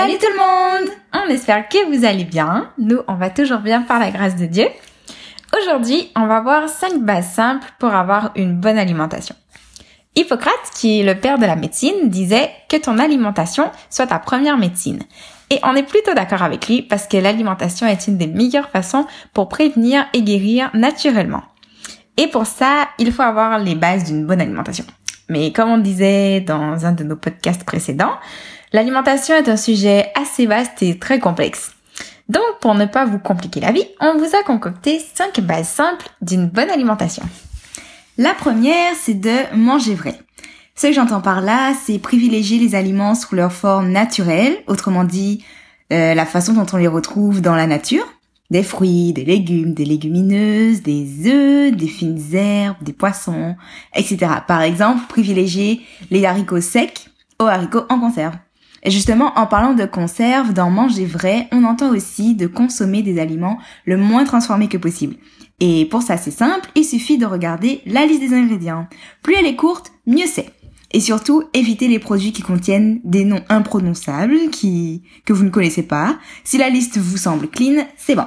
Salut tout le monde On espère que vous allez bien. Nous, on va toujours bien par la grâce de Dieu. Aujourd'hui, on va voir 5 bases simples pour avoir une bonne alimentation. Hippocrate, qui est le père de la médecine, disait que ton alimentation soit ta première médecine. Et on est plutôt d'accord avec lui parce que l'alimentation est une des meilleures façons pour prévenir et guérir naturellement. Et pour ça, il faut avoir les bases d'une bonne alimentation. Mais comme on disait dans un de nos podcasts précédents, l'alimentation est un sujet assez vaste et très complexe. Donc, pour ne pas vous compliquer la vie, on vous a concocté 5 bases simples d'une bonne alimentation. La première, c'est de manger vrai. Ce que j'entends par là, c'est privilégier les aliments sous leur forme naturelle, autrement dit, euh, la façon dont on les retrouve dans la nature. Des fruits, des légumes, des légumineuses, des œufs, des fines herbes, des poissons, etc. Par exemple, privilégier les haricots secs aux haricots en conserve. Justement, en parlant de conserve, dans manger vrai, on entend aussi de consommer des aliments le moins transformés que possible. Et pour ça, c'est simple, il suffit de regarder la liste des ingrédients. Plus elle est courte, mieux c'est. Et surtout, évitez les produits qui contiennent des noms imprononçables, qui, que vous ne connaissez pas. Si la liste vous semble clean, c'est bon.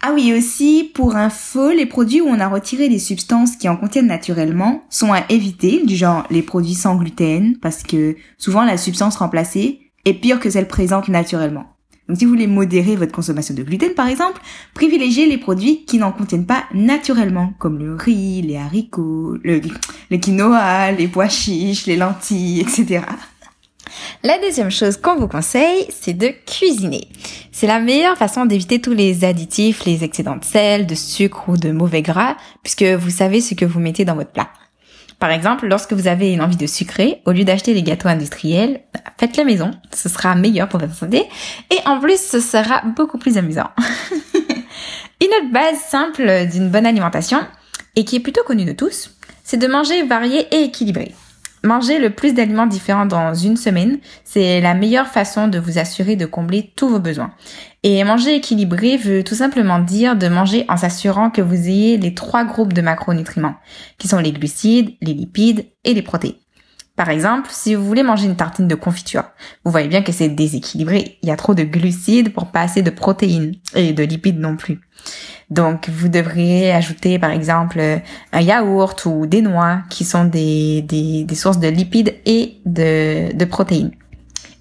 Ah oui, aussi, pour info, les produits où on a retiré les substances qui en contiennent naturellement sont à éviter, du genre les produits sans gluten, parce que souvent la substance remplacée est pire que celle présente naturellement. Donc si vous voulez modérer votre consommation de gluten par exemple, privilégiez les produits qui n'en contiennent pas naturellement, comme le riz, les haricots, le, le quinoa, les pois chiches, les lentilles, etc. La deuxième chose qu'on vous conseille, c'est de cuisiner. C'est la meilleure façon d'éviter tous les additifs, les excédents de sel, de sucre ou de mauvais gras, puisque vous savez ce que vous mettez dans votre plat. Par exemple, lorsque vous avez une envie de sucrer, au lieu d'acheter les gâteaux industriels, faites la maison. Ce sera meilleur pour votre santé. Et en plus, ce sera beaucoup plus amusant. une autre base simple d'une bonne alimentation, et qui est plutôt connue de tous, c'est de manger varié et équilibré. Manger le plus d'aliments différents dans une semaine, c'est la meilleure façon de vous assurer de combler tous vos besoins. Et manger équilibré veut tout simplement dire de manger en s'assurant que vous ayez les trois groupes de macronutriments, qui sont les glucides, les lipides et les protéines. Par exemple, si vous voulez manger une tartine de confiture, vous voyez bien que c'est déséquilibré. Il y a trop de glucides pour pas assez de protéines et de lipides non plus. Donc, vous devriez ajouter, par exemple, un yaourt ou des noix qui sont des, des, des sources de lipides et de, de protéines.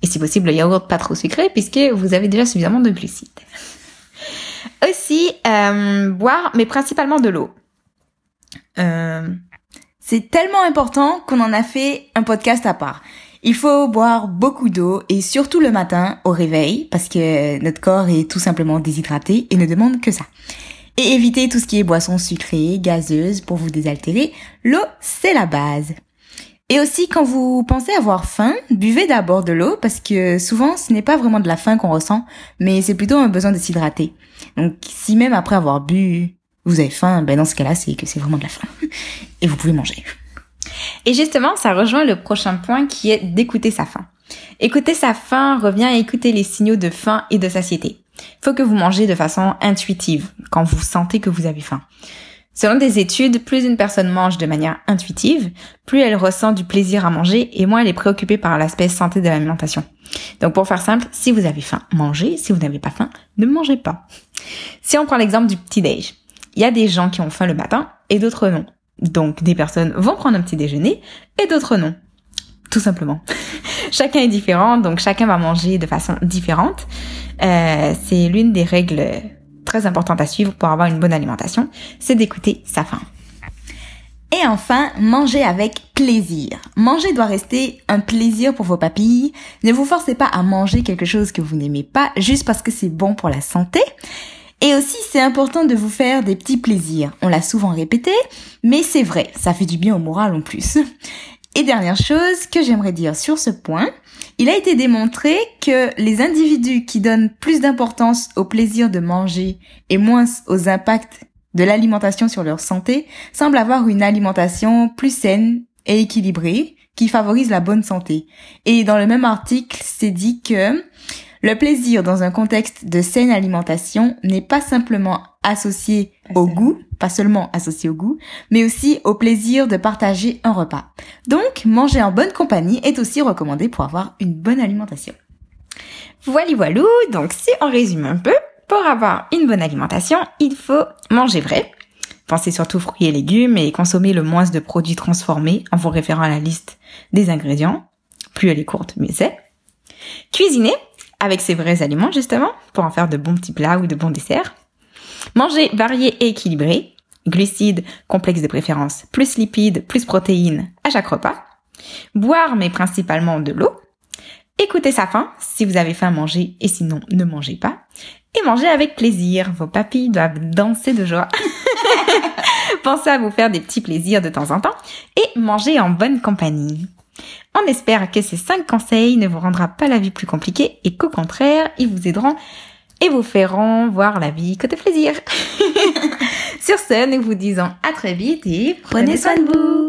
Et si possible, le yaourt pas trop sucré puisque vous avez déjà suffisamment de glucides. Aussi, euh, boire, mais principalement de l'eau. Euh, c'est tellement important qu'on en a fait un podcast à part. Il faut boire beaucoup d'eau et surtout le matin au réveil parce que notre corps est tout simplement déshydraté et ne demande que ça. Et éviter tout ce qui est boisson sucrée, gazeuse pour vous désaltérer. L'eau, c'est la base. Et aussi, quand vous pensez avoir faim, buvez d'abord de l'eau parce que souvent, ce n'est pas vraiment de la faim qu'on ressent, mais c'est plutôt un besoin de s'hydrater. Donc, si même après avoir bu, vous avez faim, ben dans ce cas-là, c'est que c'est vraiment de la faim. Et vous pouvez manger. Et justement, ça rejoint le prochain point qui est d'écouter sa faim. Écouter sa faim revient à écouter les signaux de faim et de satiété. Il faut que vous mangez de façon intuitive quand vous sentez que vous avez faim. Selon des études, plus une personne mange de manière intuitive, plus elle ressent du plaisir à manger et moins elle est préoccupée par l'aspect santé de l'alimentation. Donc pour faire simple, si vous avez faim, mangez. Si vous n'avez pas faim, ne mangez pas. Si on prend l'exemple du petit déj, il y a des gens qui ont faim le matin et d'autres non. Donc des personnes vont prendre un petit déjeuner et d'autres non. Tout simplement. chacun est différent, donc chacun va manger de façon différente. Euh, c'est l'une des règles très importantes à suivre pour avoir une bonne alimentation, c'est d'écouter sa faim. Et enfin, manger avec plaisir. Manger doit rester un plaisir pour vos papilles. Ne vous forcez pas à manger quelque chose que vous n'aimez pas juste parce que c'est bon pour la santé. Et aussi, c'est important de vous faire des petits plaisirs. On l'a souvent répété, mais c'est vrai, ça fait du bien au moral en plus. Et dernière chose que j'aimerais dire sur ce point, il a été démontré que les individus qui donnent plus d'importance au plaisir de manger et moins aux impacts de l'alimentation sur leur santé semblent avoir une alimentation plus saine et équilibrée qui favorise la bonne santé. Et dans le même article, c'est dit que le plaisir dans un contexte de saine alimentation n'est pas simplement associé au goût, pas seulement associé au goût, mais aussi au plaisir de partager un repas. Donc, manger en bonne compagnie est aussi recommandé pour avoir une bonne alimentation. Voilà, voilou. Donc, si on résume un peu, pour avoir une bonne alimentation, il faut manger vrai. Pensez surtout fruits et légumes et consommer le moins de produits transformés en vous référant à la liste des ingrédients. Plus elle est courte, mieux c'est. Cuisiner avec ses vrais aliments justement pour en faire de bons petits plats ou de bons desserts. Manger varié et équilibré. Glucides, complexes de préférence, plus lipides, plus protéines à chaque repas. Boire mais principalement de l'eau. Écoutez sa faim si vous avez faim manger et sinon ne mangez pas. Et manger avec plaisir. Vos papilles doivent danser de joie. Pensez à vous faire des petits plaisirs de temps en temps et manger en bonne compagnie. On espère que ces 5 conseils ne vous rendra pas la vie plus compliquée et qu'au contraire, ils vous aideront et vous feront voir la vie côté plaisir. Sur ce, nous vous disons à très vite et prenez soin de vous.